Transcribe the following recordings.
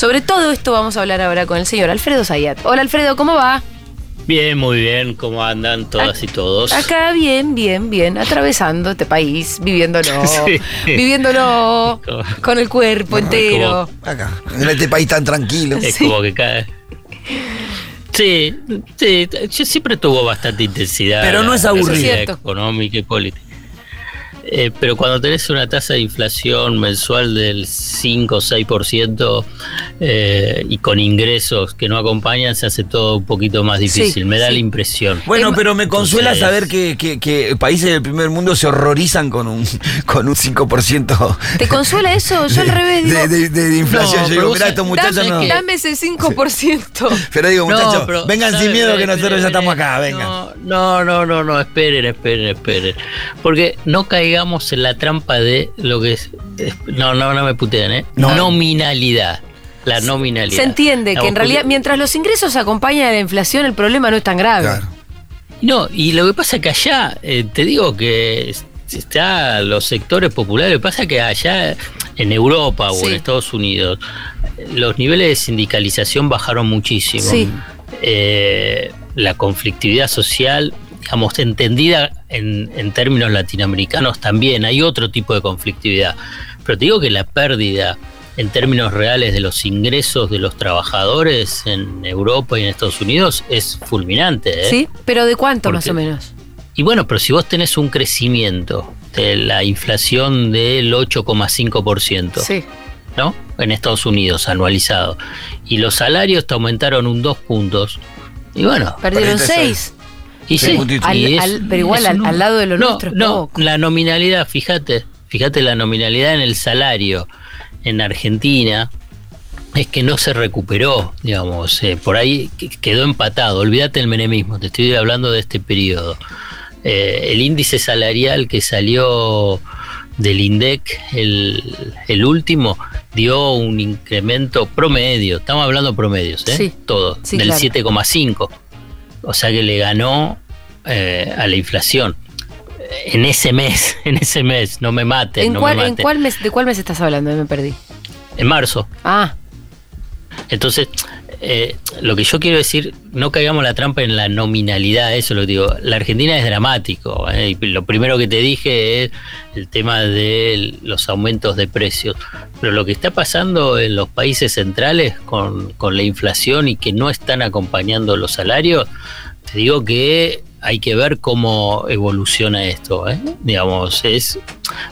Sobre todo esto vamos a hablar ahora con el señor Alfredo Zayat. Hola Alfredo, ¿cómo va? Bien, muy bien. ¿Cómo andan todas y todos? Acá bien, bien, bien. Atravesando este país, viviéndolo. Viviéndolo con el cuerpo entero. Acá, en este país tan tranquilo. Es como que cae. Sí, sí, siempre tuvo bastante intensidad. Pero no es aburrido. Económica y política. Eh, pero cuando tenés una tasa de inflación mensual del 5 o 6% eh, y con ingresos que no acompañan, se hace todo un poquito más difícil. me da la impresión. Bueno, pero me consuela saber que, países del primer mundo se horrorizan con un, con un 5%. ¿Te consuela eso? Yo al revés digo. De, inflación. Yo digo, mira, estos muchachos dame, no. Dame ese 5%. pero digo, muchachos, vengan sin miedo que nosotros ya estamos acá, vengan. No, no, no, no, esperen, esperen, esperen. Porque no caigamos en la trampa de lo que es. No, no, no me putean, ¿eh? Nominalidad. La nominalidad. Se entiende que en realidad, mientras los ingresos acompañan a la inflación, el problema no es tan grave. No, y lo que pasa es que allá, eh, te digo que está los sectores populares, lo que pasa es que allá en Europa o en Estados Unidos, los niveles de sindicalización bajaron muchísimo. Eh, la conflictividad social digamos, entendida en, términos latinoamericanos también, hay otro tipo de conflictividad. Pero te digo que la pérdida en términos reales de los ingresos de los trabajadores en Europa y en Estados Unidos es fulminante. ¿eh? Sí, pero ¿de cuánto más o menos? Y bueno, pero si vos tenés un crecimiento de la inflación del 8,5%, sí. ¿no? En Estados Unidos, anualizado, y los salarios te aumentaron un 2 puntos, y bueno. Perdieron 6. Y sí, pero igual al, lado de lo no, nuestro. No, la nominalidad, fíjate, fíjate la nominalidad en el salario en Argentina es que no se recuperó, digamos, eh, por ahí quedó empatado. Olvídate el menemismo, te estoy hablando de este periodo. Eh, el índice salarial que salió del INDEC, el, último, dio un incremento promedio, estamos hablando promedios, ¿eh? Sí, Todo, del 7,5 o sea que le ganó eh, a la inflación. En ese mes, en ese mes, no me maten. ¿En, no cuál, me ¿en cuál mes, ¿De cuál mes estás hablando? Me perdí. En marzo. Ah. Entonces, eh, lo que yo quiero decir, no caigamos la trampa en la nominalidad, eso lo digo. La Argentina es dramático. Eh, lo primero que te dije es el tema de los aumentos de precios. Pero lo que está pasando en los países centrales con, con la inflación y que no están acompañando los salarios, te digo que hay que ver cómo evoluciona esto. ¿eh? Digamos, es,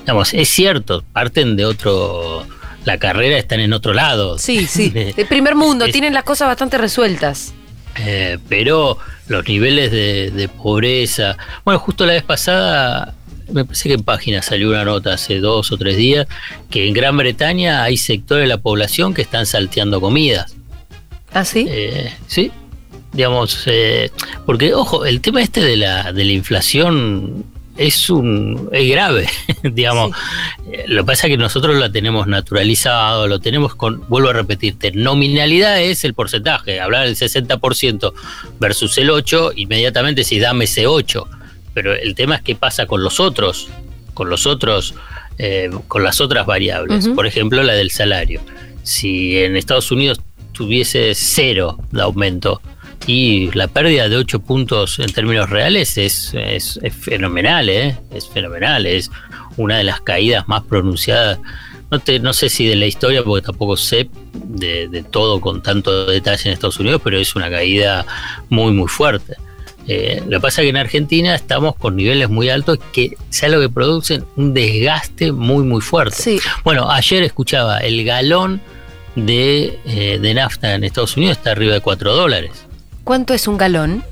digamos, es cierto, parten de otro la carrera están en otro lado. Sí, sí. El primer mundo, tienen las cosas bastante resueltas. Eh, pero los niveles de, pobreza. Bueno, justo la vez pasada, me parece que en página salió una nota hace dos o tres días, que en Gran Bretaña hay sectores de la población que están salteando comidas. ¿Ah, sí? Eh, sí. Digamos, eh, porque, ojo, el tema este de la, de la inflación es un es grave, digamos. Lo que pasa es que nosotros lo tenemos naturalizado, lo tenemos con, vuelvo a repetirte, nominalidad es el porcentaje, hablar del 60% versus el 8, inmediatamente si dame ese 8, pero el tema es qué pasa con los otros, con los otros, eh, con las otras variables, por ejemplo la del salario. Si en Estados Unidos tuviese cero de aumento, y la pérdida de 8 puntos en términos reales es, es, fenomenal, ¿eh? Es fenomenal, es una de las caídas más pronunciadas. No, te, no sé si de la historia, porque tampoco sé de, todo con tanto detalle en Estados Unidos, pero es una caída muy, muy fuerte. Eh, lo que pasa es que en Argentina estamos con niveles muy altos que sea lo que producen un desgaste muy, muy fuerte. Bueno, ayer escuchaba el galón de, eh, de nafta en Estados Unidos está arriba de 4 dólares. ¿Cuánto es un galón?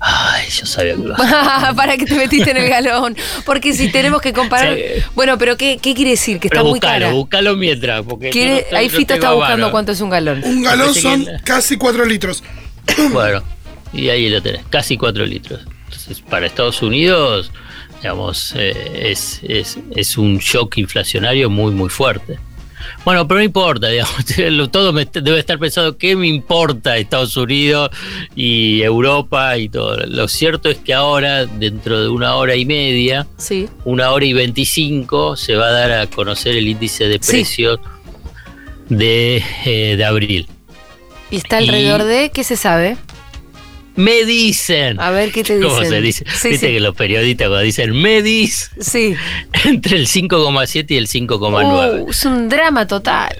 Ay, yo sabía que lo Para que te metiste en el galón. Porque si tenemos que comparar. Bueno, pero ¿qué, quiere decir? Que está muy cara. Buscalo mientras. Porque Ahí Fito está buscando cuánto es un galón. Un galón son casi 4 litros. Bueno, y ahí lo tenés, casi 4 litros. Entonces, para Estados Unidos, digamos, eh, es, es, es un shock inflacionario muy, muy fuerte. Bueno, pero no importa, digamos, todo debe estar pensado, ¿qué me importa Estados Unidos y Europa y todo? Lo cierto es que ahora, dentro de una hora y media, una hora y veinticinco, se va a dar a conocer el índice de precios de, eh, de abril. ¿Y está alrededor de qué se sabe? Me dicen. A ver qué te dicen. ¿Cómo se dice? Viste que los periodistas cuando dicen me dicen. Sí. Entre el 5,7 y el 5,9. Uh, es un drama total.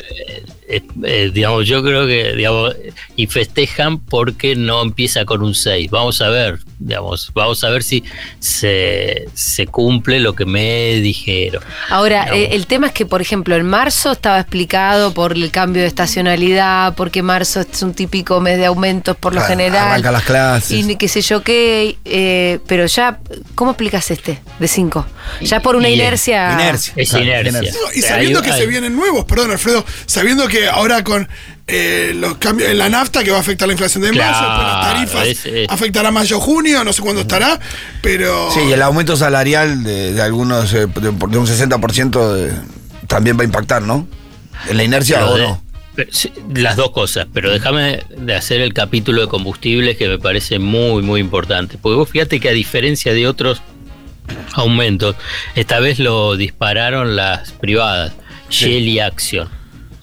Eh, eh, digamos, yo creo que, digamos, y festejan porque no empieza con un 6. Vamos a ver, digamos, vamos a ver si se, cumple lo que me dijeron. Ahora, eh, el tema es que, por ejemplo, en marzo estaba explicado por el cambio de estacionalidad, porque marzo es un típico mes de aumentos por lo general. Arranca las clases. Y qué sé yo qué, pero ya, ¿cómo explicas este de 5? Ya por una inercia. Inercia. Es inercia. y sabiendo que se vienen nuevos, perdón, Alfredo, sabiendo que ahora con eh, los cambios en la nafta que va a afectar la inflación de mayo, las tarifas afectará mayo junio, no sé cuándo estará, pero Sí, el aumento salarial de, algunos eh, de, un 60% también va a impactar, ¿no? En la inercia o no. las dos cosas, pero déjame de hacer el capítulo de combustibles que me parece muy, muy importante. Porque vos fíjate que a diferencia de otros aumentos, esta vez lo dispararon las privadas, Shell y Action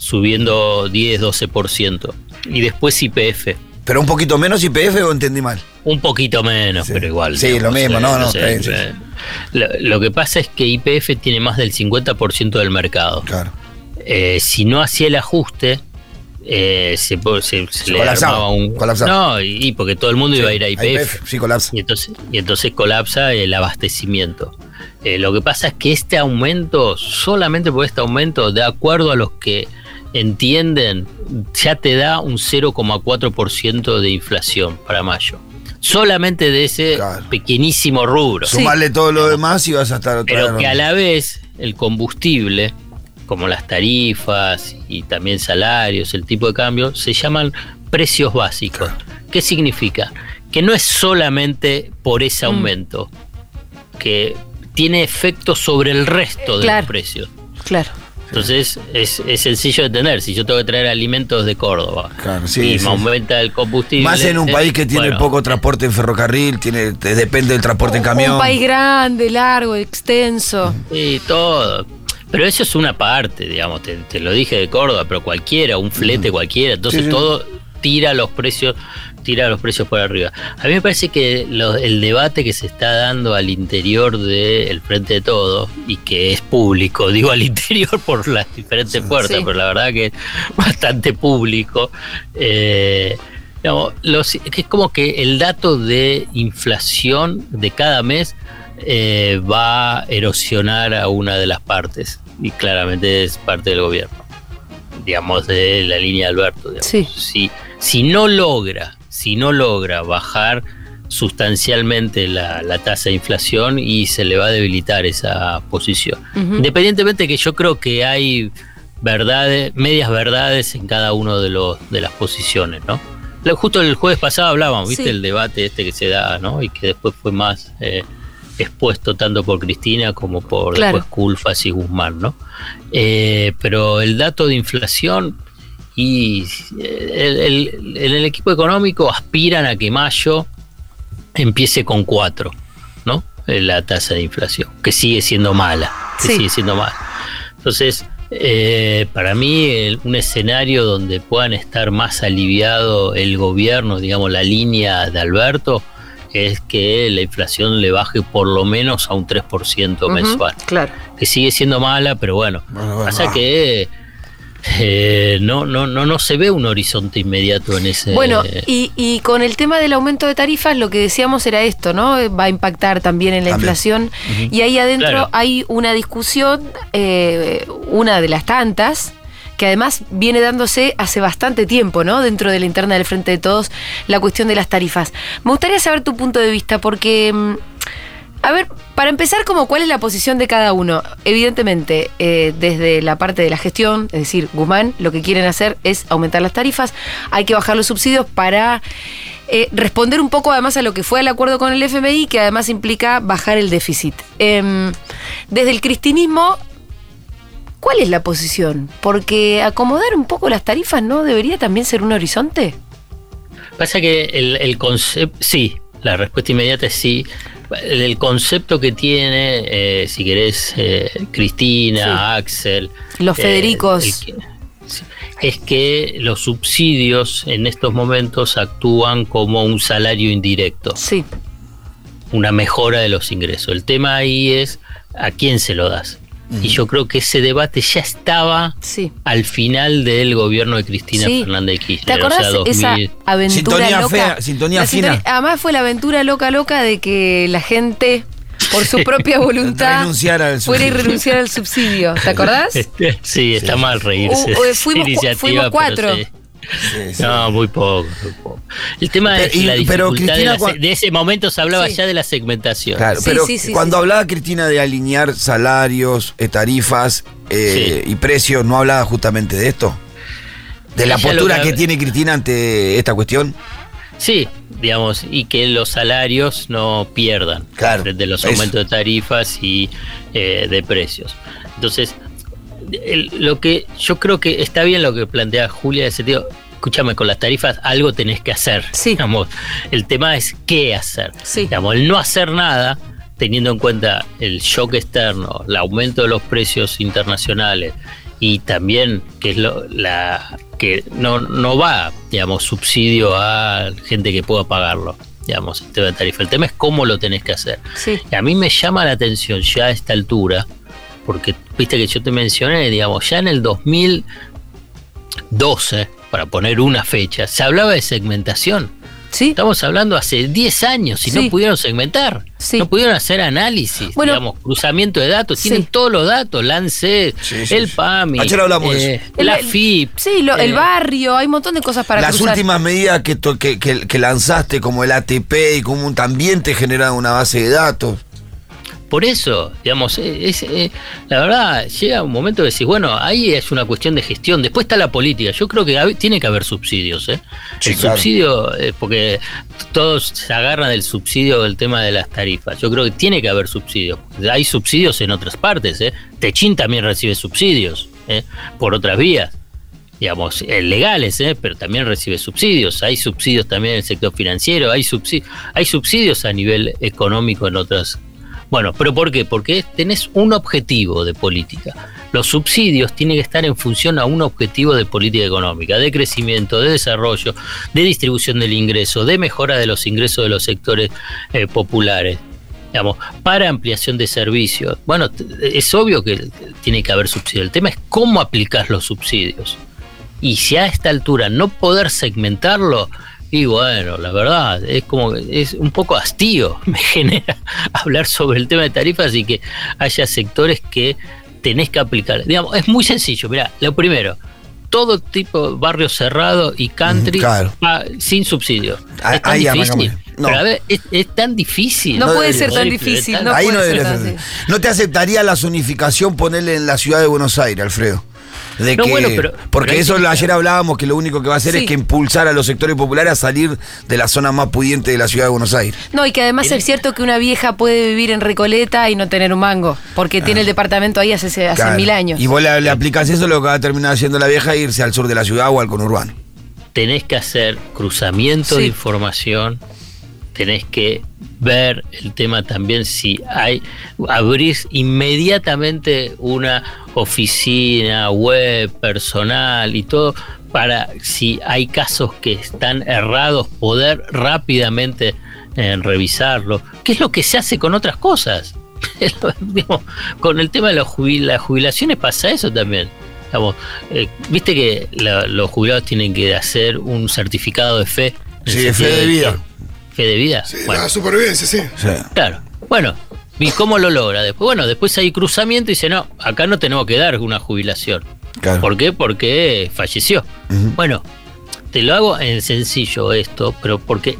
subiendo 10, 12%. Y después IPF. ¿Pero un poquito menos IPF o entendí mal? Un poquito menos, pero igual. Sí, lo mismo, no, no. lo, que pasa es que IPF tiene más del 50% del mercado. Claro. Eh, si no hacía el ajuste, eh, se, se, se, le armaba un. No, y, porque todo el mundo iba a ir a IPF. sí, colapsa. Y entonces, y entonces colapsa el abastecimiento. Eh, lo que pasa es que este aumento, solamente por este aumento, de acuerdo a los que entienden, ya te da un 0,4% de inflación para mayo. Solamente de ese pequeñísimo rubro. Sumarle todo lo demás y vas a estar... Pero que a la vez el combustible, como las tarifas y también salarios, el tipo de cambio, se llaman precios básicos. ¿Qué significa? Que no es solamente por ese mm. aumento, que tiene efecto sobre el resto de los precios. Claro. Entonces es, sencillo de tener. Si yo tengo que traer alimentos de Córdoba y me aumenta el combustible. Más en un país que tiene poco transporte en ferrocarril, tiene depende del transporte en camión. Un país grande, largo, extenso. Y todo. Pero eso es una parte, digamos, te, lo dije de Córdoba, pero cualquiera, un flete cualquiera. Entonces todo tira los precios tira los precios por arriba. A mí me parece que el debate que se está dando al interior del Frente de Todo, y que es público, digo al interior por las diferentes puertas, pero la verdad que es bastante público, eh, es como que el dato de inflación de cada mes eh, va a erosionar a una de las partes, y claramente es parte del gobierno, digamos, de la línea de Alberto. Si, si no logra si no logra bajar sustancialmente la, tasa de inflación y se le va a debilitar esa posición. Independientemente que yo creo que hay verdades, medias verdades en cada uno de los de las posiciones, ¿no? Justo el jueves pasado hablábamos, ¿viste? El debate este que se da, ¿no? Y que después fue más eh, expuesto tanto por Cristina como por después Culfas y Guzmán, ¿no? Eh, pero el dato de inflación y eh, el, el, equipo económico aspiran a que mayo empiece con 4, ¿no? La tasa de inflación, que sigue siendo mala, que sigue siendo mala. Entonces, eh, para mí, un escenario donde puedan estar más aliviado el gobierno, digamos, la línea de Alberto, es que la inflación le baje por lo menos a un 3% mensual. claro. Que sigue siendo mala, pero bueno, pasa que eh, no, no, no, no se ve un horizonte inmediato en ese. Bueno, y, y, con el tema del aumento de tarifas, lo que decíamos era esto, ¿no? Va a impactar también en la inflación. Y ahí adentro hay una discusión, eh, una de las tantas, que además viene dándose hace bastante tiempo, ¿no? Dentro de la interna del Frente de Todos, la cuestión de las tarifas. Me gustaría saber tu punto de vista, porque. Mm, a ver, para empezar, como cuál es la posición de cada uno. Evidentemente, eh, desde la parte de la gestión, es decir, Guzmán, lo que quieren hacer es aumentar las tarifas, hay que bajar los subsidios para eh, responder un poco además a lo que fue el acuerdo con el FMI, que además implica bajar el déficit. Em, desde el cristinismo, ¿cuál es la posición? Porque acomodar un poco las tarifas no debería también ser un horizonte. Pasa que el, el concepto, sí, la respuesta inmediata es sí el concepto que tiene, eh, si querés, eh, Cristina, Axel. Los eh, Federicos. es que los subsidios en estos momentos actúan como un salario indirecto. Sí. Una mejora de los ingresos. El tema ahí es a quién se lo das. Y yo creo que ese debate ya estaba al final del gobierno de Cristina Fernández de Kirchner. ¿Te acordás esa aventura sintonía loca? Fea, sintonía fina. además fue la aventura loca loca de que la gente por su propia voluntad fuera y renunciar al subsidio. ¿Te acordás? Sí, está mal reírse. fuimos, fuimos cuatro. No, muy poco, El tema es la dificultad de, ese momento se hablaba ya de la segmentación. Claro, pero cuando hablaba Cristina de alinear salarios, eh, tarifas eh, y precios, ¿no hablaba justamente de esto? ¿De la postura que, tiene Cristina ante esta cuestión? Sí, digamos, y que los salarios no pierdan claro, de, los aumentos de tarifas y eh, de precios. Entonces, lo que yo creo que está bien lo que plantea Julia de ese sentido. Escúchame, con las tarifas algo tenés que hacer. Sí. el tema es qué hacer. Sí. Digamos, el no hacer nada, teniendo en cuenta el shock externo, el aumento de los precios internacionales y también que es lo, la que no, no va, digamos, subsidio a gente que pueda pagarlo digamos, el tema de tarifa. El tema es cómo lo tenés que hacer. Sí. Y a mí me llama la atención ya a esta altura porque viste que yo te mencioné, digamos, ya en el 2012, para poner una fecha, se hablaba de segmentación. ¿Sí? Estamos hablando hace 10 años y no pudieron segmentar, no pudieron hacer análisis, digamos, cruzamiento de datos, tienen todos los datos, Lance, el PAMI, eh, la FIP. Sí, el eh, barrio, hay un montón de cosas para Las últimas medidas que, que, lanzaste, como el ATP y como también te generan una base de datos. Por eso, digamos, eh, es, eh, la verdad, llega un momento de decir, bueno, ahí es una cuestión de gestión. Después está la política. Yo creo que tiene que haber subsidios. ¿eh? el subsidio, eh, porque todos se agarran del subsidio del tema de las tarifas. Yo creo que tiene que haber subsidios. Hay subsidios en otras partes. ¿eh? Techín también recibe subsidios ¿eh? por otras vías digamos, legales, ¿eh? pero también recibe subsidios. Hay subsidios también en el sector financiero, hay subsidios, hay subsidios a nivel económico en otras bueno, pero ¿por qué? Porque tenés un objetivo de política. Los subsidios tienen que estar en función a un objetivo de política económica, de crecimiento, de desarrollo, de distribución del ingreso, de mejora de los ingresos de los sectores eh, populares. Digamos, para ampliación de servicios. Bueno, es obvio que tiene que haber subsidios. El tema es cómo aplicar los subsidios. Y si a esta altura no poder segmentarlo, y bueno, la verdad, es como, es un poco hastío, me genera hablar sobre el tema de tarifas y que haya sectores que tenés que aplicar. Digamos, es muy sencillo, mira, lo primero, todo tipo de barrio cerrado y country sin subsidio. es tan difícil. No. Pero a ver, es, tan difícil. No, puede ser tan difícil. No, Ahí no te aceptaría la zonificación ponerle en la ciudad de Buenos Aires, Alfredo porque eso ayer hablábamos que lo único que va a hacer es que impulsar a los sectores populares a salir de la zona más pudiente de la ciudad de Buenos Aires. No, y que además es cierto que una vieja puede vivir en Recoleta y no tener un mango, porque tiene el departamento ahí hace, hace mil años. Y vos le, aplicas eso, lo que va a terminar haciendo la vieja irse al sur de la ciudad o al conurbano. Tenés que hacer cruzamiento de información tenés que ver el tema también si hay, abrir inmediatamente una oficina, web, personal y todo, para si hay casos que están errados, poder rápidamente eh, revisarlo. ¿Qué es lo que se hace con otras cosas? con el tema de las jubilaciones pasa eso también. Eh, viste que los jubilados tienen que hacer un certificado de fe. Sí, de fe de vida fe de vida. Sí, la supervivencia, sí. Claro. Bueno, ¿y cómo lo logra? Después, bueno, después hay cruzamiento y dice, no, acá no tenemos que dar una jubilación. ¿Por qué? Porque falleció. Bueno, te lo hago en sencillo esto, pero porque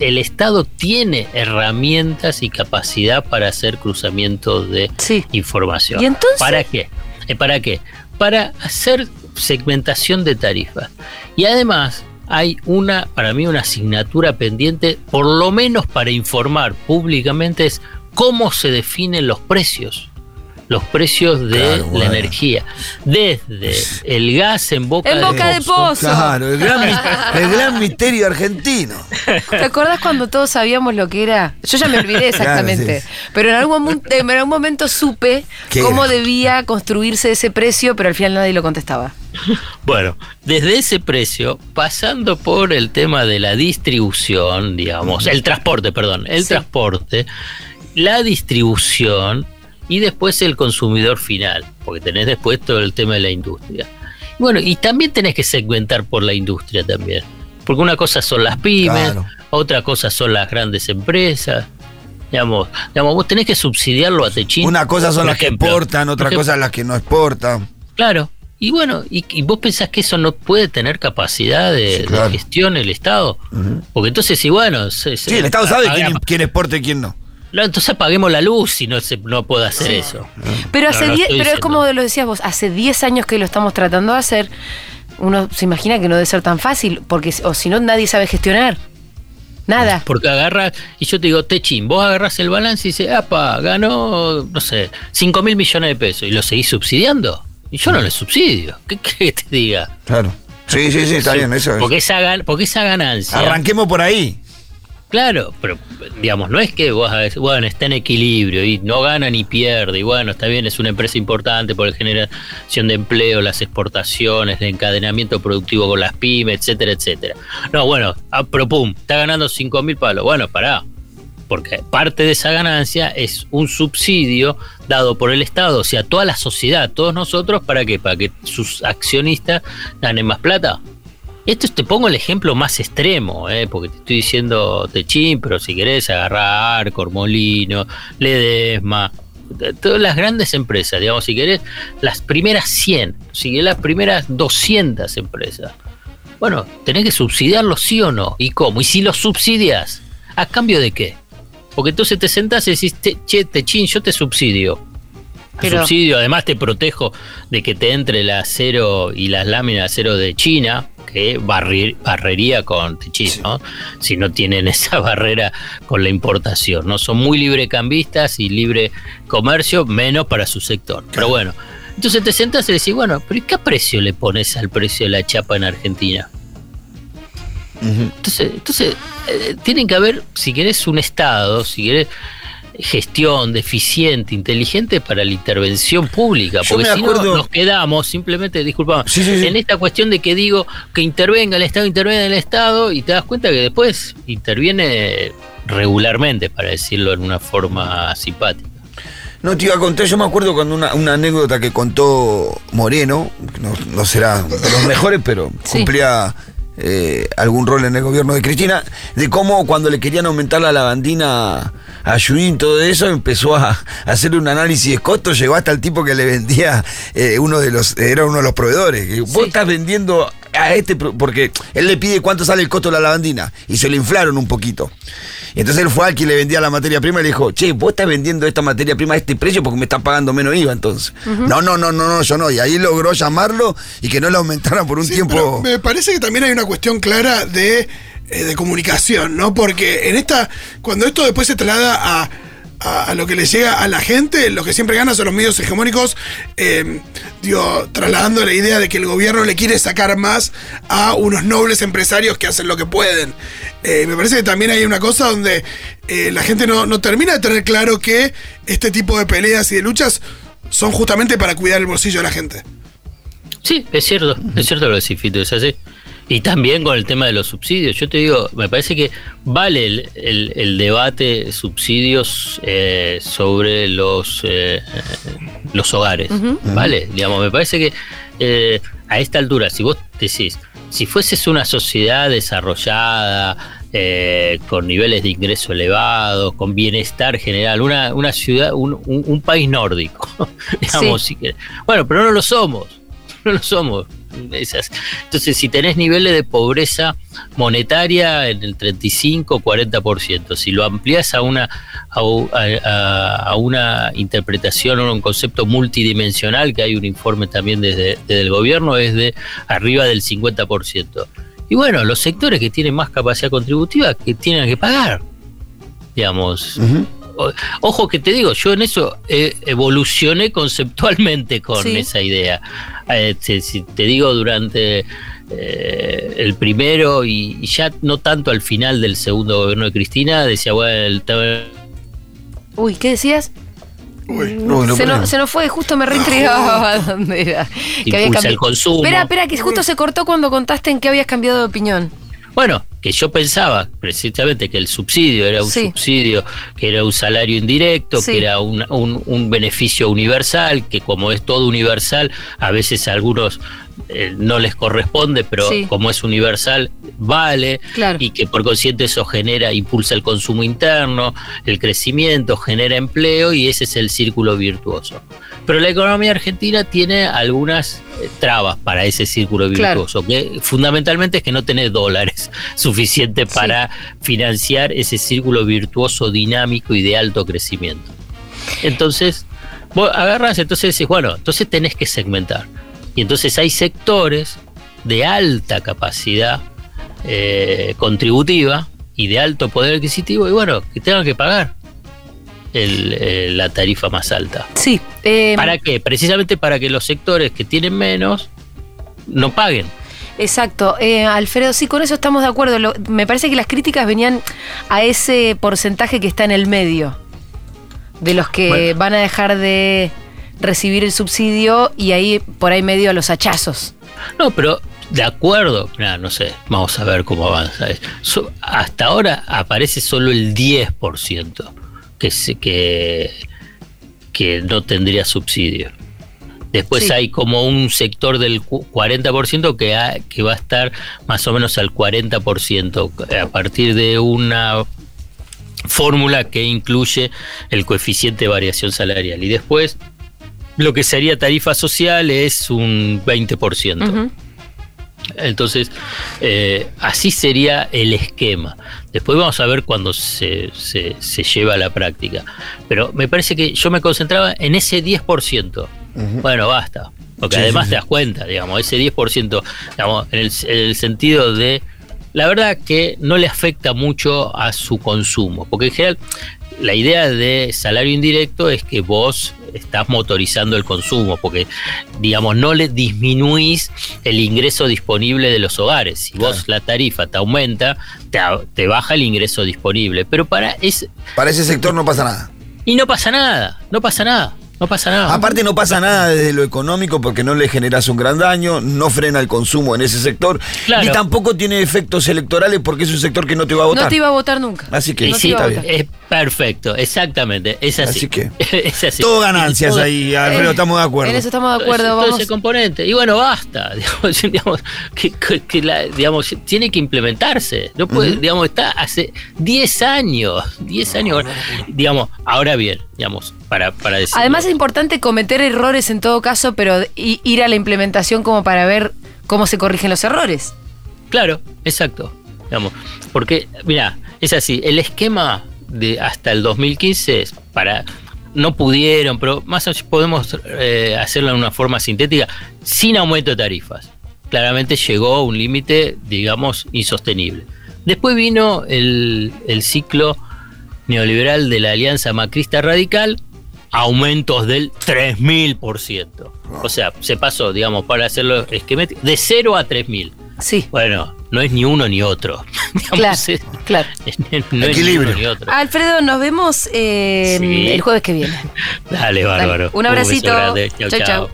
el Estado tiene herramientas y capacidad para hacer cruzamiento de información. ¿Y entonces? ¿Para qué? Eh, ¿Para qué? Para hacer segmentación de tarifas. Y además, hay una, para mí, una asignatura pendiente, por lo menos para informar públicamente, es cómo se definen los precios. los precios de la energía. Desde el gas en boca, en boca de, pozo. Claro, el gran, misterio argentino. ¿Te acuerdas cuando todos sabíamos lo que era? Yo ya me olvidé exactamente. Pero en algún, en algún momento supe cómo debía construirse ese precio, pero al final nadie lo contestaba. Bueno, desde ese precio, pasando por el tema de la distribución, digamos, el transporte, perdón, el transporte, la distribución y después el consumidor final, porque tenés después todo el tema de la industria. Bueno, y también tenés que segmentar por la industria también, porque una cosa son las pymes, otra cosa son las grandes empresas. Digamos, digamos, vos tenés que subsidiarlo a Techín. Una cosa son las que exportan, otra cosa las que no exportan. Claro, y bueno, y, vos pensás que eso no puede tener capacidad de, gestión el Estado. Porque entonces, sí, bueno. sí, el Estado sabe quién, quién exporta y quién no entonces apaguemos la luz si no se no puede hacer eso. Pero hace pero es como lo decías vos, hace 10 años que lo estamos tratando de hacer. Uno se imagina que no debe ser tan fácil, porque o si no nadie sabe gestionar. Nada. Porque agarra, y yo te digo, Techín, vos agarras el balance y dices, apa, ganó, no sé, 5 mil millones de pesos y lo seguís subsidiando. Y yo no le subsidio. ¿Qué crees que te diga? Claro. Sí, sí, sí, está bien, eso porque Esa, porque esa ganancia. Arranquemos por ahí. Claro, pero digamos, no es que vos, bueno, está en equilibrio y no gana ni pierde, y bueno, está bien, es una empresa importante por la generación de empleo, las exportaciones, el encadenamiento productivo con las pymes, etcétera, etcétera. No, bueno, ah, pero pum, está ganando 5 mil palos. Bueno, pará, porque parte de esa ganancia es un subsidio dado por el Estado, o sea, toda la sociedad, todos nosotros, ¿para qué? Para que sus accionistas ganen más plata. Esto te pongo el ejemplo más extremo, ¿eh? porque te estoy diciendo Techín, pero si querés agarrar Arcor, Molino, Ledesma, todas las grandes empresas, digamos, si querés, las primeras 100, si querés, las primeras 200 empresas. Bueno, tenés que subsidiarlos sí o no, y cómo, y si los subsidias, ¿a cambio de qué? Porque entonces te sentás y decís, che, Techín, yo te subsidio. subsidio, además te protejo de que te entre el acero y las láminas de acero de China, que barrería con Techín, ¿no? Si no tienen esa barrera con la importación, ¿no? Son muy librecambistas y libre comercio, menos para su sector. Pero bueno, entonces te sentas y decís, bueno, pero ¿qué precio le pones al precio de la chapa en Argentina? Entonces, entonces eh, tienen que haber, si querés, un Estado, si querés gestión deficiente, inteligente para la intervención pública, porque si no nos quedamos simplemente, disculpame, en esta cuestión de que digo que intervenga el Estado, intervenga el Estado, y te das cuenta que después interviene regularmente, para decirlo en una forma simpática. No te iba a contar, yo me acuerdo cuando una, anécdota que contó Moreno, no, será de los mejores, pero cumplía eh, algún rol en el gobierno de Cristina, de cómo cuando le querían aumentar la lavandina a Junín, todo eso, empezó a, hacer un análisis de costos, llegó hasta el tipo que le vendía eh, uno de los, era uno de los proveedores. Vos estás vendiendo a este, porque él le pide cuánto sale el costo de la lavandina, y se le inflaron un poquito. Y entonces él fue al que le vendía la materia prima y le dijo, che, vos estás vendiendo esta materia prima a este precio porque me estás pagando menos IVA entonces. No, no, no, no, no, yo no. Y ahí logró llamarlo y que no le aumentaran por un tiempo. me parece que también hay una cuestión clara de, eh, de comunicación, ¿no? Porque en esta, cuando esto después se traslada a a, lo que le llega a la gente, los que siempre ganan son los medios hegemónicos, eh, digo, trasladando la idea de que el gobierno le quiere sacar más a unos nobles empresarios que hacen lo que pueden. Eh, me parece que también hay una cosa donde eh, la gente no, no termina de tener claro que este tipo de peleas y de luchas son justamente para cuidar el bolsillo de la gente. Sí, es cierto, es cierto lo que Fito, es así. Y también con el tema de los subsidios. Yo te digo, me parece que vale el, el, debate subsidios eh, sobre los, eh, los hogares. Vale, digamos, me parece que eh, a esta altura, si vos decís, si fueses una sociedad desarrollada, con niveles de ingreso elevados, con bienestar general, una, una ciudad, un, un, país nórdico, digamos, si bueno, pero no lo somos, no lo somos. Entonces, si tenés niveles de pobreza monetaria en el 35, 40%, si lo amplias a una, a, una interpretación o un concepto multidimensional, que hay un informe también desde, el gobierno, es de arriba del 50%. Y bueno, los sectores que tienen más capacidad contributiva que tienen que pagar, digamos. Ojo que te digo, yo en eso evolucioné conceptualmente con esa idea. si te digo durante el primero y, ya no tanto al final del segundo gobierno de Cristina, decía, bueno, el Uy, ¿qué decías? se, nos, fue, justo me reintrigaba dónde era. Que había cambiado. el consumo. Espera, espera, que justo se cortó cuando contaste en qué habías cambiado de opinión. Bueno, que yo pensaba precisamente que el subsidio era un subsidio, que era un salario indirecto, que era un, un, beneficio universal, que como es todo universal, a veces a algunos eh, no les corresponde, pero como es universal, vale, y que por consiguiente eso genera, impulsa el consumo interno, el crecimiento, genera empleo y ese es el círculo virtuoso. Pero la economía argentina tiene algunas eh, trabas para ese círculo virtuoso, que fundamentalmente es que no tiene dólares suficientes para financiar ese círculo virtuoso dinámico y de alto crecimiento. Entonces, vos agarras, entonces decís, bueno, entonces tenés que segmentar. Y entonces hay sectores de alta capacidad eh, contributiva y de alto poder adquisitivo, y bueno, que tengan que pagar el, la tarifa más alta. Sí. Eh, ¿Para qué? Precisamente para que los sectores que tienen menos no paguen. Exacto. Eh, Alfredo, sí, con eso estamos de acuerdo. me parece que las críticas venían a ese porcentaje que está en el medio, de los que van a dejar de recibir el subsidio y ahí por ahí medio a los hachazos. No, pero de acuerdo, no sé, vamos a ver cómo avanza. hasta ahora aparece solo el 10% que, que, que no tendría subsidio. Después hay como un sector del 40% que, que va a estar más o menos al 40% a partir de una fórmula que incluye el coeficiente de variación salarial. Y después lo que sería tarifa social es un 20%. Entonces, eh, así sería el esquema. Después vamos a ver cuando se, se, lleva a la práctica. Pero me parece que yo me concentraba en ese 10%. Bueno, basta. Porque además te das cuenta, digamos, ese 10%, digamos, en el, en el sentido de la verdad que no le afecta mucho a su consumo, porque en general la idea de salario indirecto es que vos estás motorizando el consumo, porque, digamos, no le disminuís el ingreso disponible de los hogares. Si vos la tarifa te aumenta, te, baja el ingreso disponible. Pero para, para ese sector no pasa nada. Y no pasa nada, no pasa nada. No pasa nada. Aparte no pasa nada desde lo económico porque no le generas un gran daño, no frena el consumo en ese sector, ni tampoco tiene efectos electorales porque es un sector que no te va a votar. No te iba a votar nunca. Así que sí, está bien. Es perfecto, exactamente, es así. Así que es así. todo ganancias ahí, Alfredo, estamos de acuerdo. En eso estamos de acuerdo. Todo, ese componente. Y bueno, basta, digamos, que, la, digamos tiene que implementarse. No puede, digamos, está hace 10 años, 10 años, digamos, ahora bien, digamos, para, para decir. Además es importante cometer errores en todo caso, pero ir a la implementación como para ver cómo se corrigen los errores. Claro, exacto. Digamos, porque, mira, es así, el esquema de hasta el 2015 para no pudieron, pero más o menos podemos eh, hacerlo de una forma sintética, sin aumento de tarifas. Claramente llegó a un límite, digamos, insostenible. Después vino el, el ciclo neoliberal de la Alianza Macrista Radical, aumentos del 3000%. O sea, se pasó, digamos, para hacerlo esquemático, de 0 a 3000. Sí. Bueno, no es ni uno ni otro. claro, claro. no Equilibrio. ni otro. Alfredo, nos vemos eh, el jueves que viene. Dale, bárbaro. Un abracito. Chao, chao.